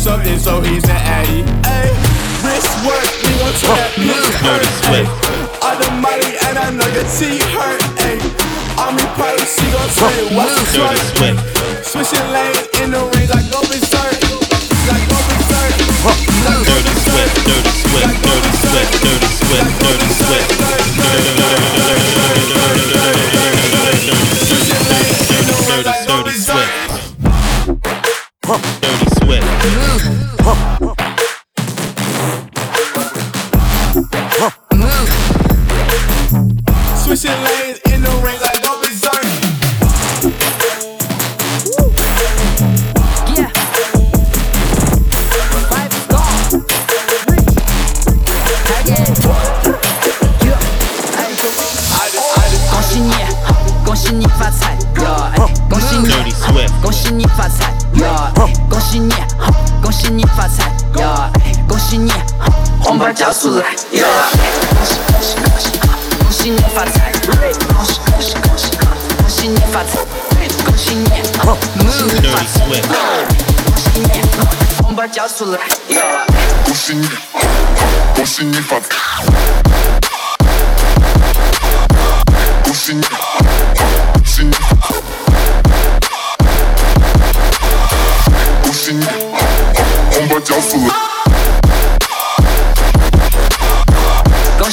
something so easy. Hustle like,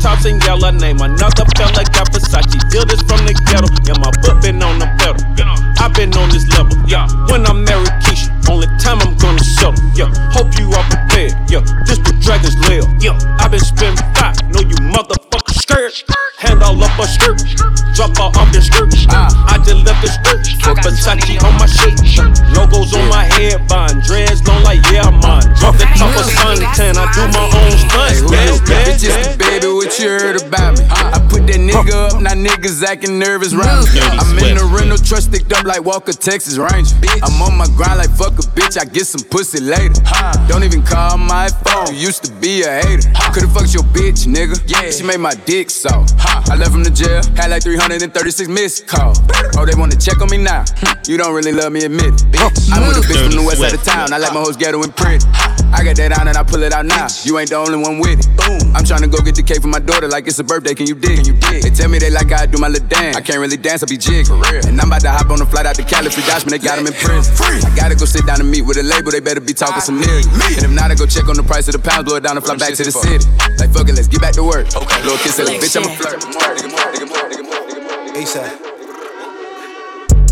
toss and yell her name. Another fella got Versace. Deal this from the ghetto. Yeah, my foot been on the pedal. I've been on this level. Yeah, when I'm married, Keisha, only time I'm gonna settle. Yeah. Niggas acting nervous round me. I'm in the rental truck sticked up like Walker, Texas Ranger. I'm on my grind like fuck a bitch, I get some pussy later. Don't even call my phone, you used to be a hater. Could've fucked your bitch, nigga. Yeah, she made my dick so. I left from the jail, had like 336 missed calls. Oh, they wanna check on me now. You don't really love me, admit it. I'm with a bitch from the west side of town, I like my hoes ghetto and pretty. I got that on and I pull it out now. You ain't the only one with it. Boom. I'm tryna go get the cake for my daughter like it's a birthday. Can you dig? Can you dig? They tell me they like how I do my little dance. I can't really dance, I be jig. And I'm about to hop on the flight out to Cali. Free Dutchman, they got him in prison. I gotta go sit down and meet with a label. They better be talking some million. And if not, I go check on the price of the pounds, blow it down and fly back to the city. Like fuck it, let's get back to work. Okay. Little kiss, like bitch, I'm a flirt. ASAP.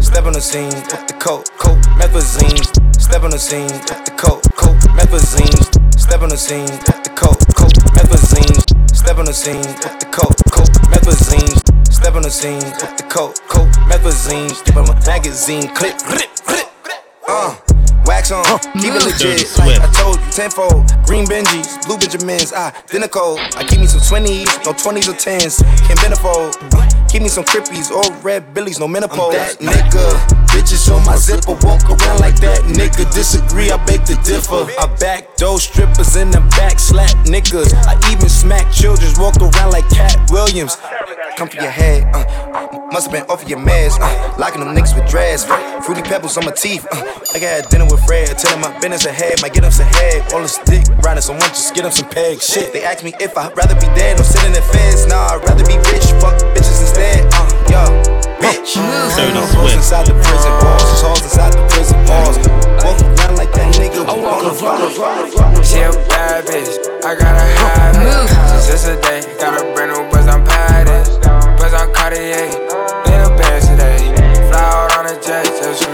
Step on the scene with the coat, coat, methazines. Step on the scene with the coat, coat, methazines. Step on the scene with the coat, coat, methazines. Step on the scene with the coat, coat, methazines. Step on the scene with the coat, coat, methazines. Step on my magazine, clip, rip, rip. Uh, wax on, keep it legit. Like I told you, tenfold. Green Benjis, blue Benjamins, identical. I keep me some 20s, no 20s or 10s. Can't benefold. Keep me some crippies or red billies, no menopause. I'm that nigga. Bitches on my zipper, walk around like that nigga. Disagree, I beg to differ. I back those strippers in the back, slap niggas. I even smack children, walk around like Katt Williams. Come to your head, uh, must have been off of your meds, uh, locking them niggas with dreads. Fruity pebbles on my teeth, uh, like I had dinner with Fred. Tell him my business ahead, might get him some head. All the stick riding, someone just get him some pegs. Shit, they ask me if I'd rather be dead or sit in the feds. Nah, I'd rather be rich, fuck bitches instead. Uh, yo, bitch. Dirty Walls inside the prison walls, it's halls inside the prison walls. Walk around like that nigga. I walk around. She a bad bitch, I gotta have it. Since yesterday, got a brand new buzz, I'm padded. Buzz on Cartier, in a band today. Fly out on a jet just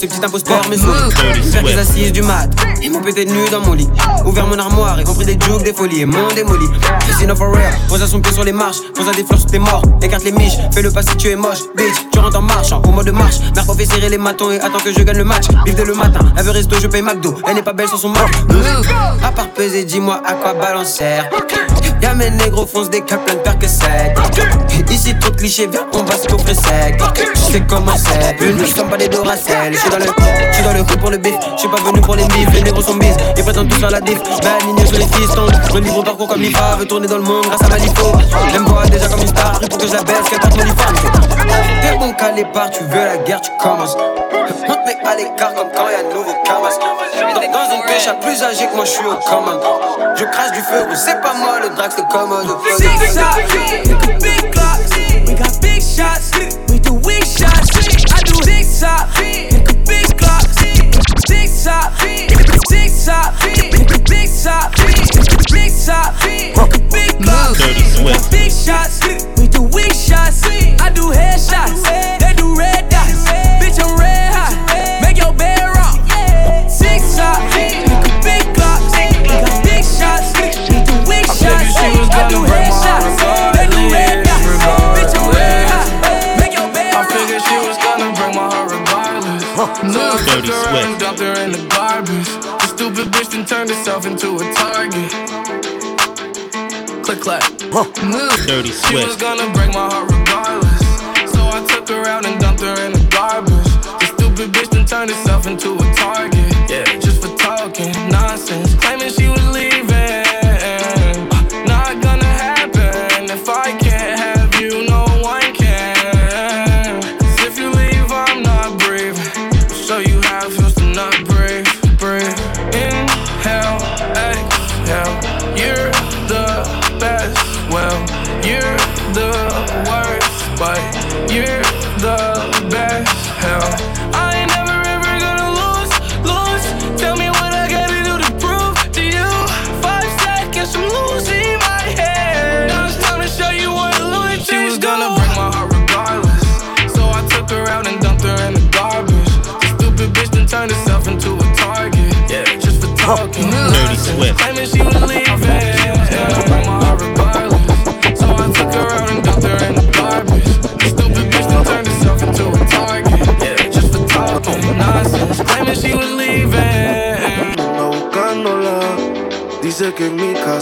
Ce petit imposteur me sourit. Faire des assises du mat. Ils m'ont pété nu dans mon lit. Ouvert mon armoire et compris des jokes, des folies et mon démoli. Christina for real. Pose à son pied sur les marches. Pose à des fleurs sous tes morts. Écarte les miches. Fais le pas si tu es moche. Bitch, tu rentres en marche. Au mode de marche. Mère fait serrer les matons et attends que je gagne le match. Vive dès le matin. Elle veut resto, je paye McDo. Elle n'est pas belle sans son Mac. À part peser, dis-moi à quoi balancer. Y'a mes négros fonce des câbles plein de percocets Ici trop de clichés, viens on va se coffrer sec. Je sais comment c'est, une je pas des Doracell Je suis dans le, je dans le coup pour le bif. Je suis pas venu pour les bifs, les négros sont bis Ils prétendent tous faire la diff, mais aligné sur les fistons Je livre mon parcours comme l'IFA, veut tourner dans le monde grâce à ma lipo. Elle me voit déjà comme une star, pris pour que je la baisse, qu'elle porte mon uniforme T'es bon qu'à part, tu veux la guerre, tu commences mec à l'écart comme quand y'a de nouveaux camas dans, une pêche à plus âgé que moi je suis au commande Je crache du feu, c'est pas moi le drag c'est commode Six shots, big clocks, we got big shots, we do weak shots. I do six shots, Dirty She was gonna break my heart regardless. So I took her out and dumped her in the garbage. The stupid bitch then turned herself into a target.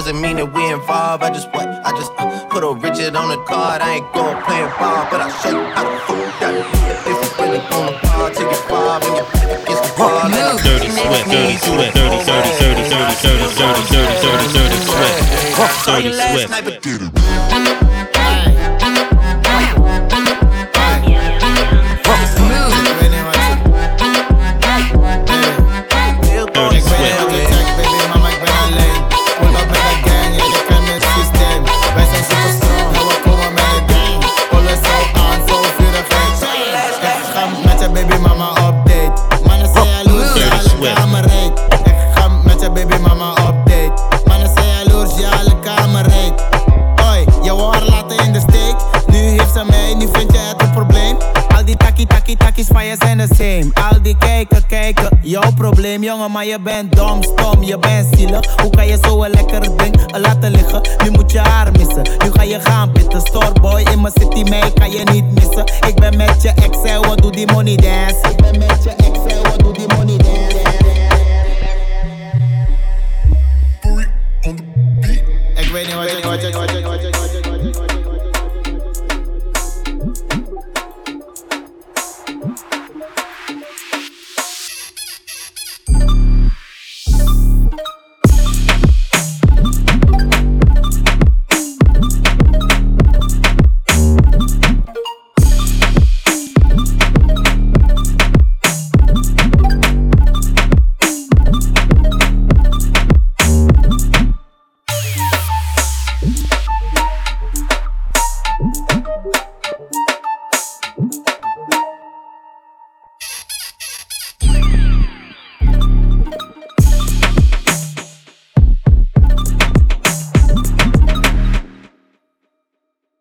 Doesn't mean that we involved. I just what? I just uh, put a Richard on the card. I ain't going playing ball, but I'll show you how to fuck that. If you really wanna ball, take your five and your back against the wall. Dirty Swift. Dirty Swift. Dirty, dirty, dirty, dirty, dirty, dirty, dirty, dirty, dirty Swift. Dirty Swift. Jongen, maar je bent dom, stom, je bent zielig. Hoe kan je zo een lekker ding laten liggen? Nu moet je haar missen, nu ga je gaan pitten. Storeboy in mijn city, mij kan je niet missen. Ik ben met je ex wat doe die money dance? Ik ben met je ex wat doe die money dance?